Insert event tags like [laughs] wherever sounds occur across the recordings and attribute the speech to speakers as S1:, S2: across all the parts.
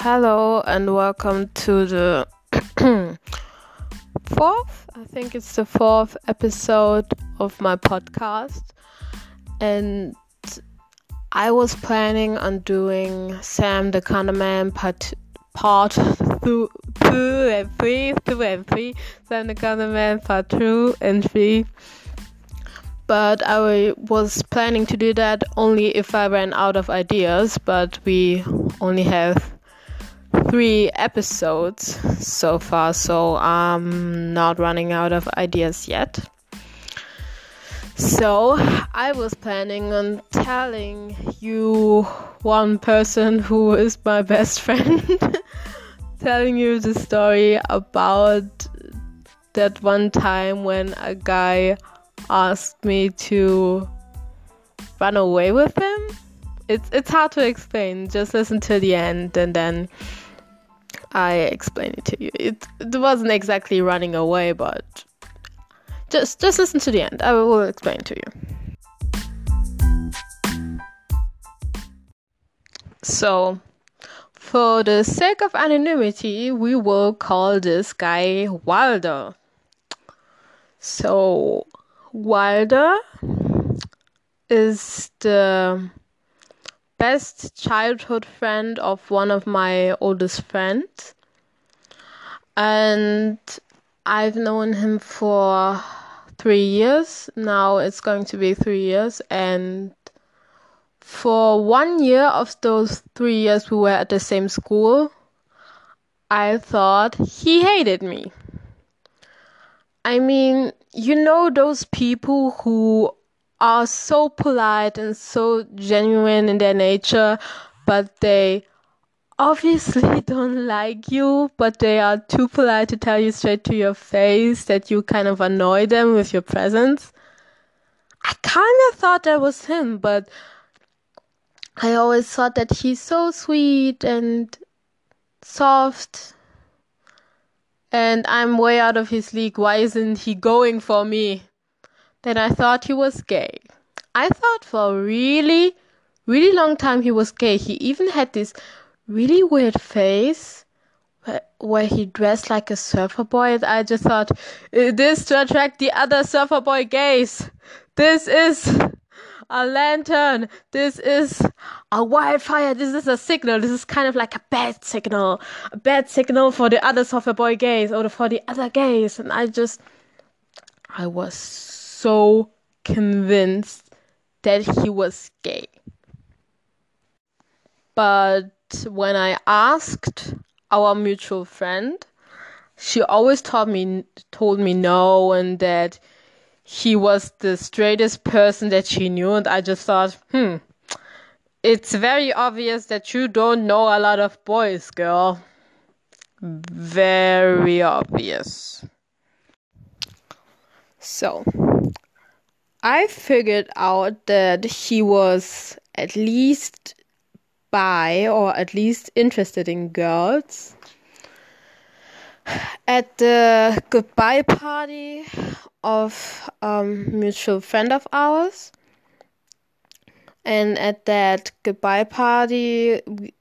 S1: Hello and welcome to the [clears throat] fourth, I think it's the fourth episode of my podcast. And I was planning on doing Sam the Conman part part two, two and three, two and three, Sam the Conman part two and three. But I was planning to do that only if I ran out of ideas, but we only have three episodes so far, so I'm not running out of ideas yet. So, I was planning on telling you one person who is my best friend, [laughs] telling you the story about that one time when a guy asked me to run away with him. It's it's hard to explain. Just listen to the end and then I explain it to you. It, it wasn't exactly running away, but just just listen to the end. I will explain to you. So, for the sake of anonymity, we will call this guy Wilder. So, Wilder is the best childhood friend of one of my oldest friends. And I've known him for three years. Now it's going to be three years. And for one year of those three years, we were at the same school. I thought he hated me. I mean, you know, those people who are so polite and so genuine in their nature, but they obviously [laughs] don't like you, but they are too polite to tell you straight to your face that you kind of annoy them with your presence. I kind of thought that was him, but I always thought that he's so sweet and soft. And I'm way out of his league. Why isn't he going for me? Then I thought he was gay. I thought for a really, really long time he was gay. He even had this really weird face where, where he dressed like a surfer boy. And I just thought, uh, this to attract the other surfer boy gays. This is a lantern. This is a wildfire. This is a signal. This is kind of like a bad signal. A bad signal for the other surfer boy gays or for the other gays. And I just, I was so convinced that he was gay. But when I asked our mutual friend, she always told me told me no and that he was the straightest person that she knew and I just thought, hmm, it's very obvious that you don't know a lot of boys, girl. Very obvious. So, I figured out that he was at least bi or at least interested in girls. At the goodbye party of a um, mutual friend of ours, and at that goodbye party, we,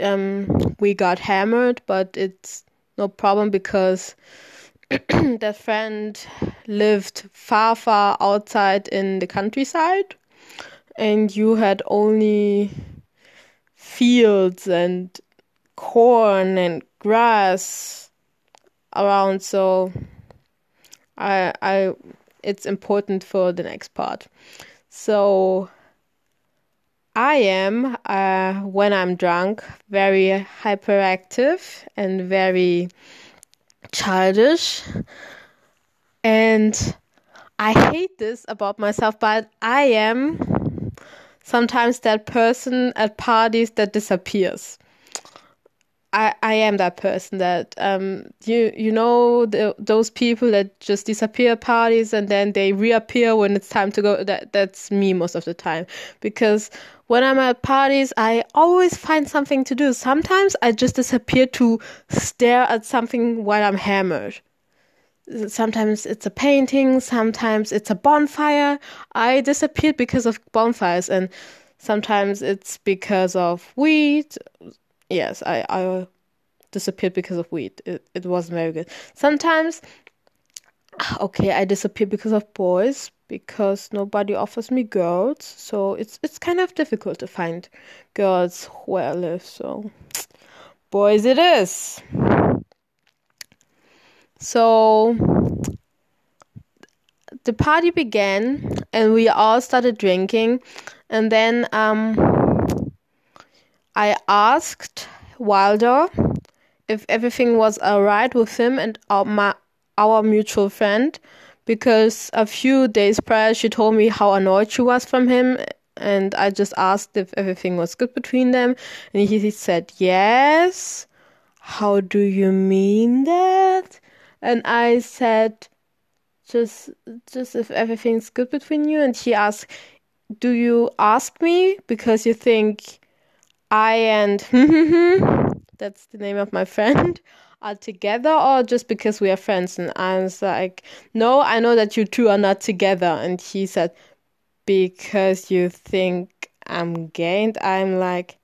S1: um, we got hammered, but it's no problem because [clears throat] that friend lived far, far outside in the countryside, and you had only fields and corn and grass around. So, I, I, it's important for the next part. So, I am, uh, when I'm drunk, very hyperactive and very childish. And I hate this about myself, but I am sometimes that person at parties that disappears. I, I am that person that um you you know the, those people that just disappear at parties and then they reappear when it's time to go that that's me most of the time because when I'm at parties I always find something to do. Sometimes I just disappear to stare at something while I'm hammered. Sometimes it's a painting sometimes it's a bonfire. I disappeared because of bonfires and sometimes it's because of weed. Yes, I I disappeared because of weed. It it wasn't very good. Sometimes, [sighs] okay, I disappeared because of boys because nobody offers me girls. So it's it's kind of difficult to find girls where I live. So boys, it is. So the party began and we all started drinking and then um, I asked Wilder if everything was alright with him and our, my, our mutual friend because a few days prior she told me how annoyed she was from him and I just asked if everything was good between them and he, said yes. How do you mean that? And I said just just if everything's good between you and he asked do you ask me because you think I and [laughs] [laughs] that's the name of my friend [laughs] are together or just because we are friends? And I was like, no, I know that you two are not together. And he said, because you think I'm gay. And I'm like,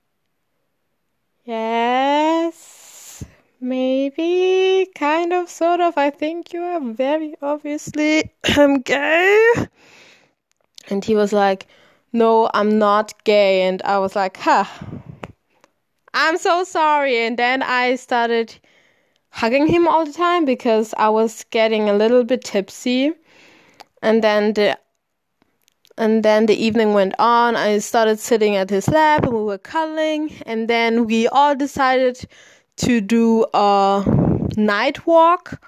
S1: yes, maybe, kind of, sort of. I think you are very obviously [clears throat] I'm gay. And he was like, no, I'm not gay. And I was like, huh. I'm so sorry. And then I started hugging him all the time because I was getting a little bit tipsy. And then the and then the evening went on. I started sitting at his lap and we were cuddling. And then we all decided to do a night walk.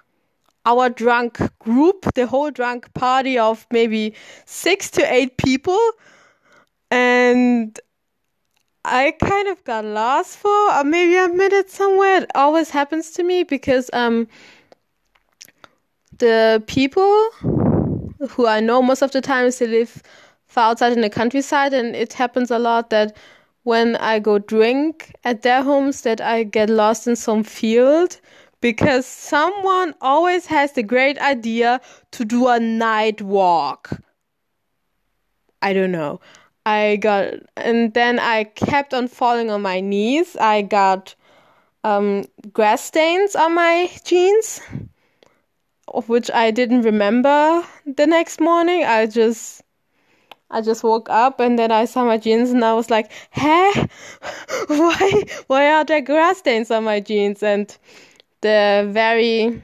S1: Our drunk group, the whole drunk party of maybe six to eight people. And I kind of got lost for uh, maybe a minute somewhere. It always happens to me because um the people who I know most of the times they live far outside in the countryside and it happens a lot that when I go drink at their homes that I get lost in some field because someone always has the great idea to do a night walk. I don't know. I got, and then I kept on falling on my knees. I got um, grass stains on my jeans, of which I didn't remember the next morning. I just, I just woke up and then I saw my jeans and I was like, "Hey, [laughs] why, why are there grass stains on my jeans?" And the very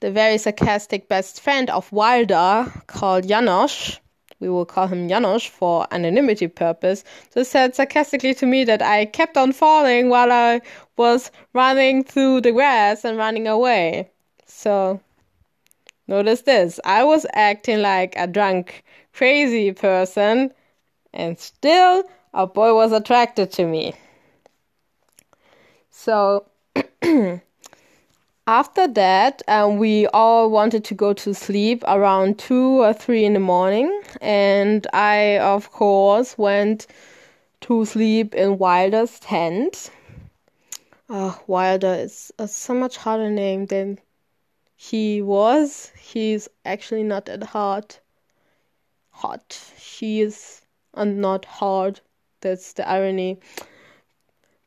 S1: the very sarcastic best friend of Wilder called Janosch we will call him Janos for anonymity purpose, just said sarcastically to me that I kept on falling while I was running through the grass and running away. So, notice this I was acting like a drunk, crazy person, and still a boy was attracted to me. So, [clears throat] after that, um, we all wanted to go to sleep around two or three in the morning, and I, of course, went to sleep in Wilder's tent. Uh, Wilder is a so much harder name than he was. He's actually not that hard. Hot. He is and not hard. That's the irony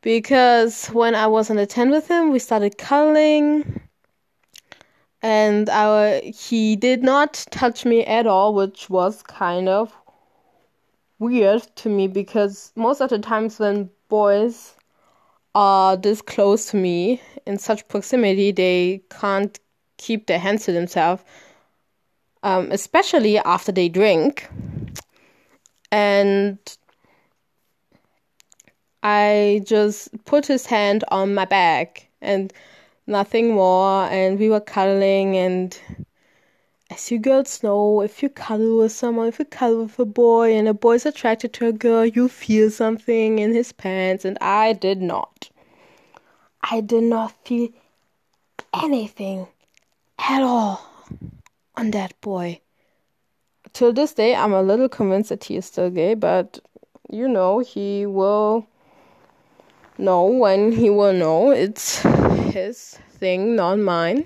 S1: because when I was on the tent with him, we started cuddling, and our he did not touch me at all, which was kind of weird to me because most of the times when boys are this close to me in such proximity, they can't keep their hands to themselves, um, especially after they drink. And I just put his hand on my back and nothing more. And we were cuddling. And as you girls know, if you cuddle with someone, if you cuddle with a boy and a boy's attracted to a girl, you feel something in his pants. And I did not. I did not feel anything at all on that boy. Till this day, I'm a little convinced that he is still gay, but you know, he will know when he will know it's his thing, not mine.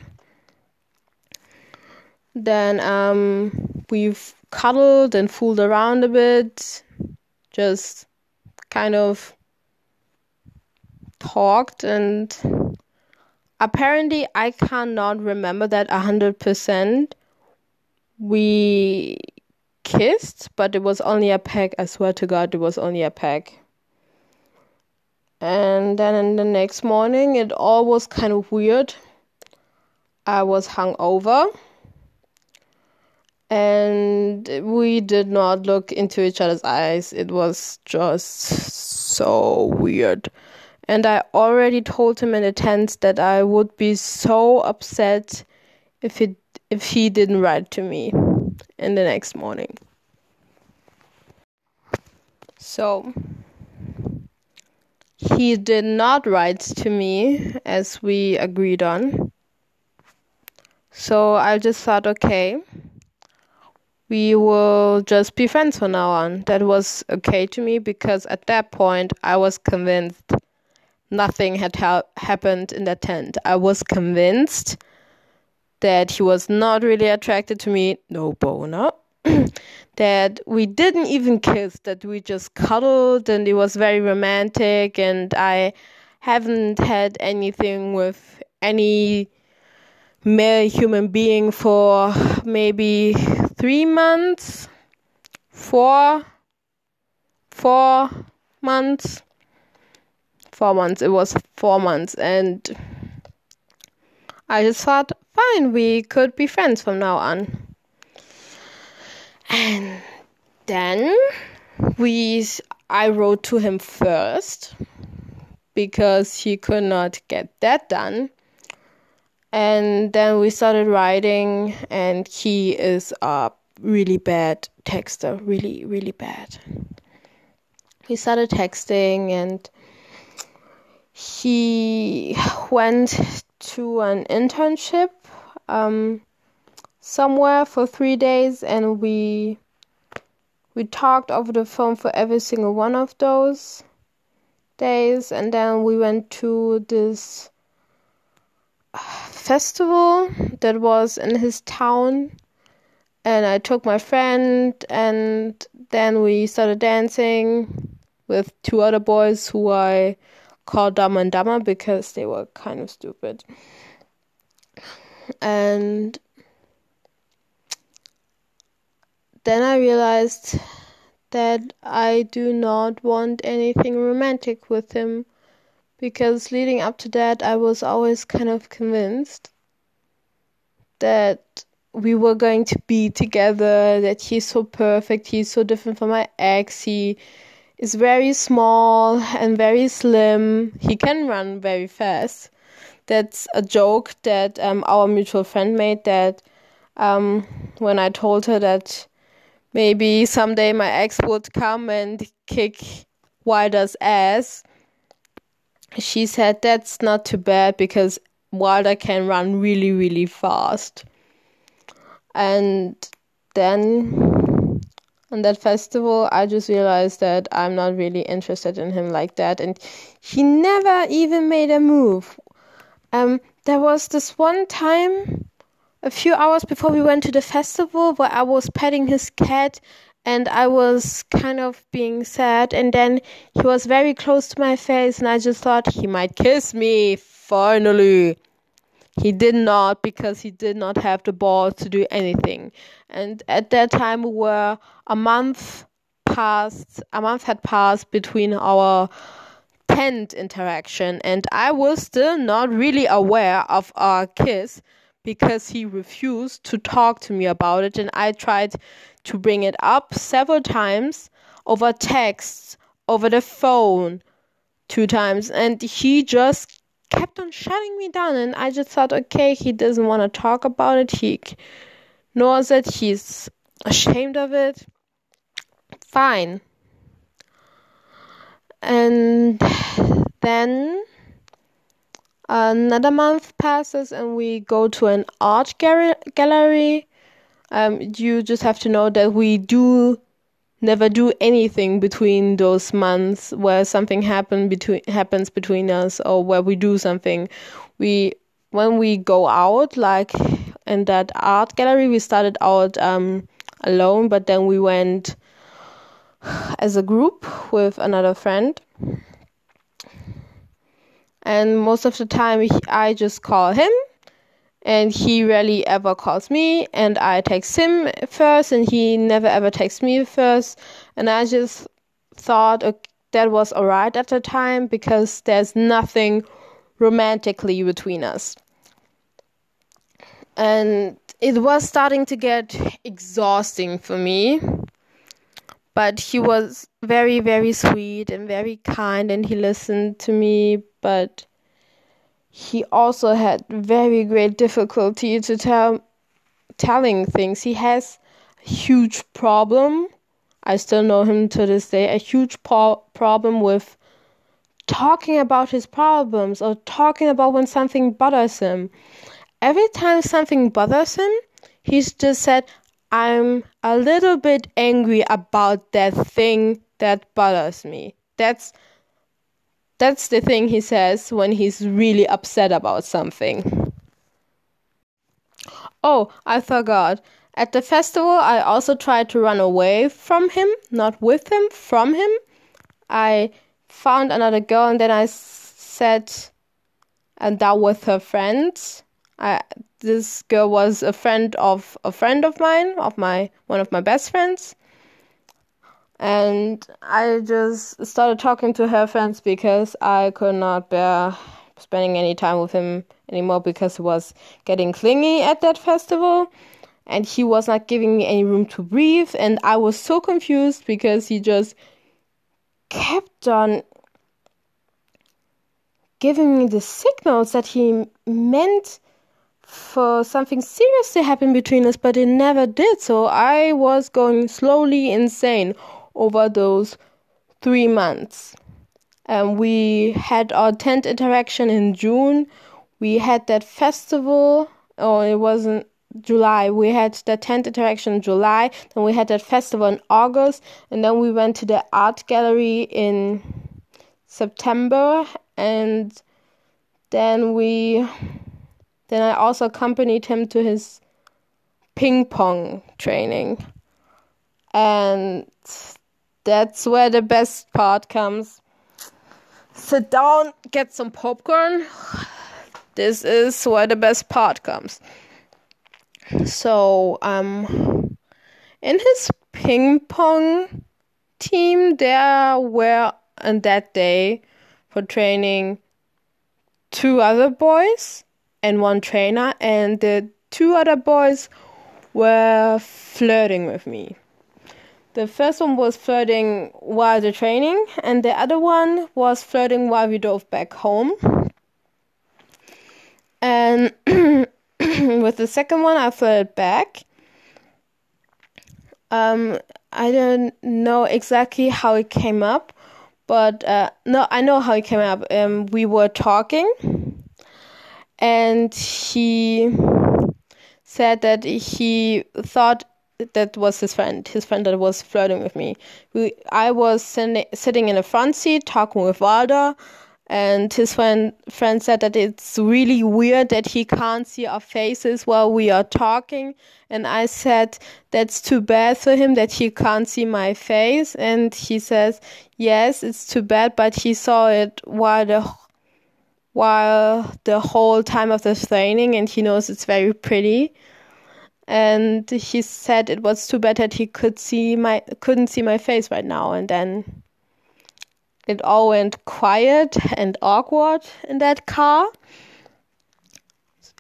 S1: Then um, we've cuddled and fooled around a bit, just kind of talked and apparently I cannot remember that a hundred percent. We kissed, but it was only a peck. I swear to God, it was only a peck. And then in the next morning, it all was kind of weird. I was hungover and we did not look into each other's eyes. It was just so weird. And I already told him in a tense that I would be so upset if he if he didn't write to me in the next morning. So he did not write to me as we agreed on. So I just thought, okay, we will just be friends from now on. That was okay to me because at that point I was convinced nothing had ha- happened in that tent. I was convinced that he was not really attracted to me, no boner. [clears throat] that we didn't even kiss, that we just cuddled and it was very romantic and I haven't had anything with any male human being for maybe three months, four, four months, four months. It was four months, and I just thought, fine, we could be friends from now on. And then we, I wrote to him first because he could not get that done. And then we started writing and he is a really bad texter really really bad. We started texting and he went to an internship um, somewhere for three days and we we talked over the phone for every single one of those days and then we went to this uh, festival that was in his town and I took my friend and then we started dancing with two other boys who I called Dumb and Dumber because they were kind of stupid. And then I realized that I do not want anything romantic with him because leading up to that, I was always kind of convinced that we were going to be together, that he's so perfect, he's so different from my ex, he is very small and very slim, he can run very fast. That's a joke that um, our mutual friend made that um, when I told her that maybe someday my ex would come and kick Wilder's ass she said that's not too bad because Wilder can run really, really fast. And then on that festival, I just realized that I'm not really interested in him like that. And he never even made a move. Um, there was this one time, a few hours before we went to the festival, where I was petting his cat and I was kind of being sad. And then he was very close to my face, and I just thought he might kiss me. Finally, he did not because he did not have the balls to do anything. And at that time, we were a month past, a month had passed between our tent interaction, and I was still not really aware of our kiss because he refused to talk to me about it and I tried to bring it up several times over text, over the phone, two times, and he just kept on shutting me down. And I just thought, okay, he doesn't want to talk about it. He knows it. He's ashamed of it. Fine. And then another month passes, and we go to an art gallery um, you just have to know that we do never do anything between those months where something happen between happens between us or where we do something. We when we go out like in that art gallery, we started out um, alone, but then we went as a group with another friend. And most of the time I just call him and he rarely ever calls me and I text him first and he never ever texts me first and I just thought okay, that was alright at the time because there's nothing romantically between us. And it was starting to get exhausting for me. But he was very, very sweet and very kind, and he listened to me. But he also had very great difficulty to tell telling things. He has a huge problem. I still know him to this day. A huge po- problem with talking about his problems or talking about when something bothers him. Every time something bothers him, he's just said, I'm a little bit angry about that thing that bothers me. That's that's the thing he says when he's really upset about something. Oh, I forgot. At the festival, I also tried to run away from him, not with him, from him. I found another girl and then I sat and that with her friends. I this girl was a friend of a friend of mine, of my one of my best friends. And I just started talking to her friends because I could not bear spending any time with him anymore because he was getting clingy at that festival and he was not giving me any room to breathe and I was so confused because he just kept on giving me the signals that he meant for something serious to happen between us, but it never did. So I was going slowly insane over those three months. And we had our tent interaction in June. We had that festival. Oh, it wasn't July. We had the tent interaction in July. Then we had that festival in August. And then we went to the art gallery in September. And then we then I also accompanied him to his ping pong training. And that's where the best part comes. Sit down, get some popcorn. This is where the best part comes. So, um, in his ping pong team, there were on that day for training two other boys and one trainer, and the two other boys were flirting with me. The first one was flirting while the training, and the other one was flirting while we drove back home. And [clears throat] with the second one, I flirted back. Um, I don't know exactly how it came up, but uh, no, I know how it came up. Um, we were talking and he said that he thought that was his friend, his friend that was flirting with me. We, I was sitting, in the front seat talking with Walter, and his friend friend said that it's really weird that he can't see our faces while we are talking. And I said that's too bad for him that he can't see my face. And he says yes, it's too bad, but he saw it while the while the whole time of the training and he knows it's very pretty. And he said it was too bad that he could see my couldn't see my face right now. And then it all went quiet and awkward in that car.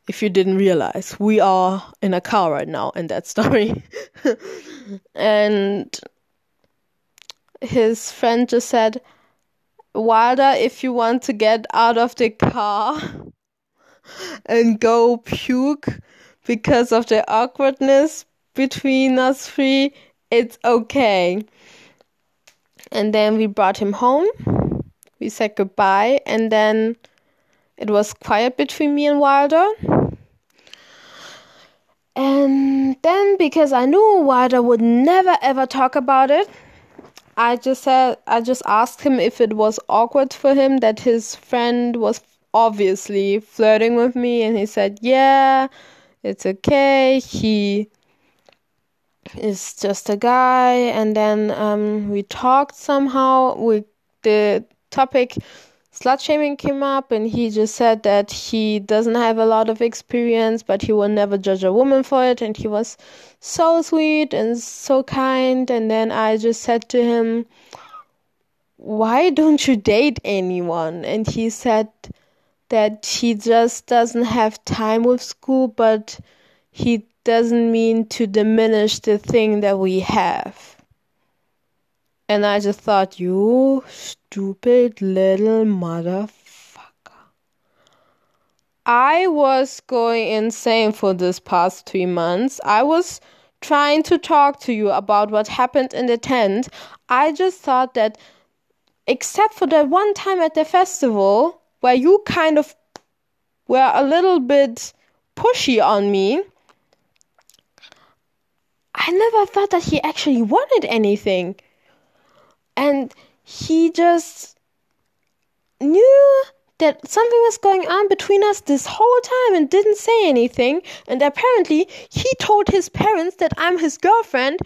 S1: If you didn't realize we are in a car right now in that story. [laughs] And his friend just said Wilder if you want to get out of the car [laughs] and go puke because of the awkwardness between us three, it's okay. And then we brought him home. We said goodbye, and then it was quiet between me and Wilder. And then, because I knew Wilder would never ever talk about it, I just said I just asked him if it was awkward for him that his friend was obviously flirting with me and he said, "Yeah, it's okay. He is just a guy." And then um, we talked somehow. We the topic slut shaming came up and he just said that he doesn't have a lot of experience but he will never judge a woman for it. And he was so sweet and so kind. And then I just said to him why don't you date anyone? And he said that he just doesn't have time with school but he doesn't mean to diminish the thing that we have and I just thought, you stupid little motherfucker. I was going insane for this past three months. I was trying to talk to you about what happened in the tent. I just thought that, except for that one time at the festival, where you kind of were a little bit pushy on me, I never thought that he actually wanted anything and he just knew that something was going on between us this whole time and didn't say anything. And apparently, he told his parents that I'm his girlfriend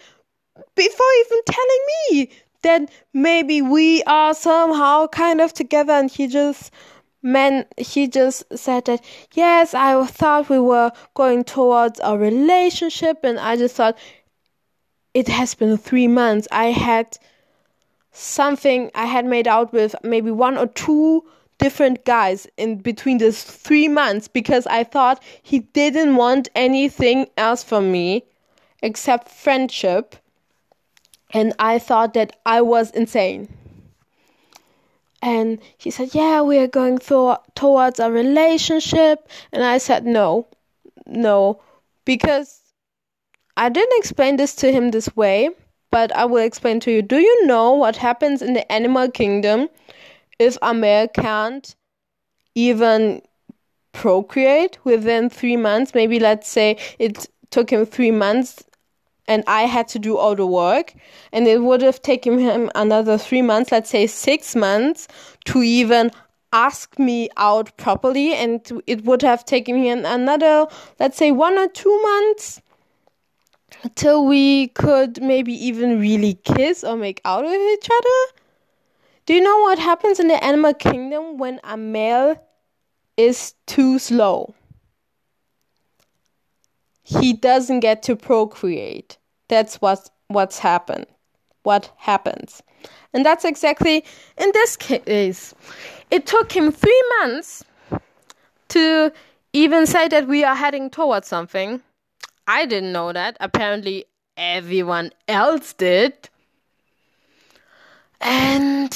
S1: before even telling me that maybe we are somehow kind of together. And he just man he just said that yes i thought we were going towards a relationship and i just thought it has been three months i had something I had made out with maybe one or two different guys in between these three months because I thought he didn't want anything else from me except friendship. And I thought that I was insane. And he said, Yeah, we are going th- towards a relationship. And I said, No, no, because I didn't explain this to him this way but I will explain to you. Do you know what happens in the animal kingdom if a male can't even procreate within three months? Maybe let's say it took him three months and I had to do all the work, and it would have taken him another three months, let's say six months, to even ask me out properly, and it would have taken him another, let's say, one or two months till we could maybe even really kiss or make out with each other? Do you know what happens in the animal kingdom when a male is too slow? He doesn't get to procreate. That's what what's happened. What happens. And that's exactly in this case. It took him 3 months to even say that we are heading towards something I didn't know that. Apparently, everyone else did. And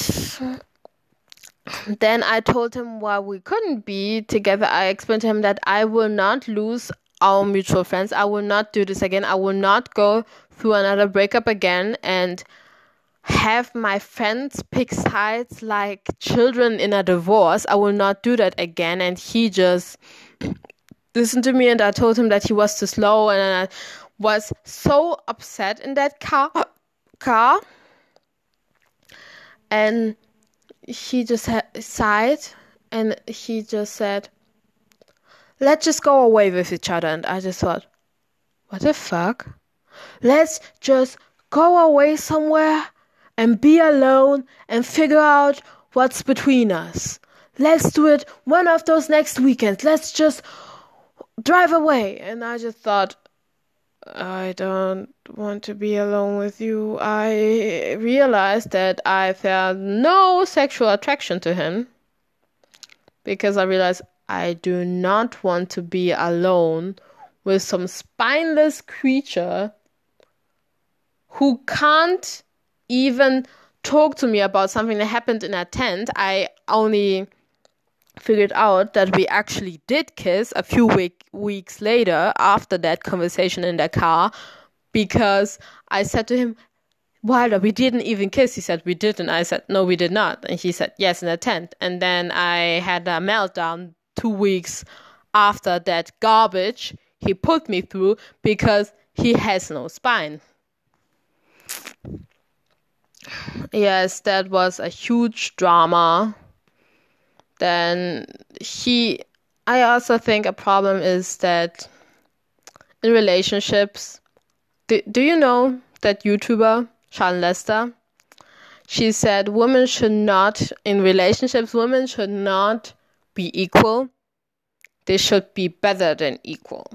S1: then I told him why we couldn't be together. I explained to him that I will not lose our mutual friends. I will not do this again. I will not go through another breakup again and have my friends pick sides like children in a divorce. I will not do that again. And he just listened to me and I told him that he was too slow and I was so upset in that car car. And he just ha- sighed and he just said let's just go away with each other. And I just thought what the fuck? Let's just go away somewhere and be alone and figure out what's between us. Let's do it one of those next weekends. Let's just drive away. And I just thought, I don't want to be alone with you. I realized that I felt no sexual attraction to him because I realized I do not want to be alone with some spineless creature who can't even talk to me about something that happened in a tent. I only figured out that we actually did kiss a few week, weeks later after that conversation in the car because I said to him, Wilder, we didn't even kiss. He said, We did. And I said, No, we did not. And he said, Yes, in a tent. And then I had a meltdown two weeks after that garbage he put me through because he has no spine. Yes, that was a huge drama then he I also think a problem is that in relationships do, do you know that YouTuber Shallon Lester she said women should not, in relationships, women should not be equal. They should be better than equal.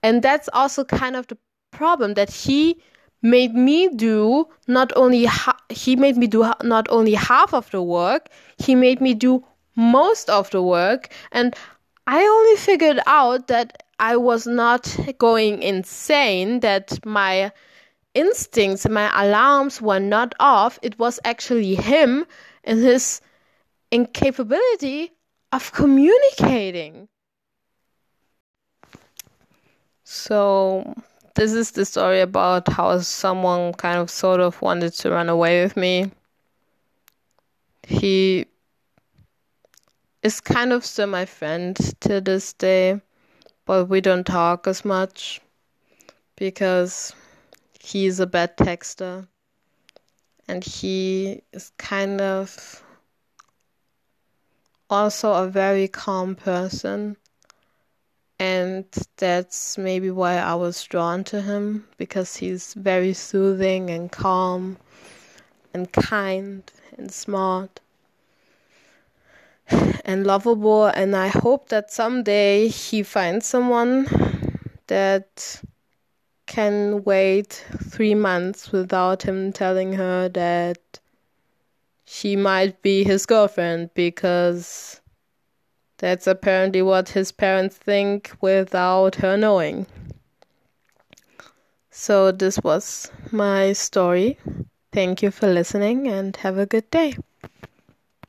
S1: And that's also kind of the problem that he made me do not only ha- he made me do ha- not only half of the work he made me do most of the work and i only figured out that i was not going insane that my instincts my alarms were not off. It was actually him and his incapability of communicating. So this is the story about how someone kind of sort of wanted to run away with me. He is kind of still my friend to this day, but we don't talk as much because he's a bad texter and he is kind of also a very calm person and that's maybe why I was drawn to him because he's very soothing and calm and kind and smart [sighs] and lovable. And I hope that someday he finds someone that can wait 3 months without him telling her that she might be his girlfriend because that's apparently what his parents think without her knowing. So, this was my story. Thank you for listening and have a good day.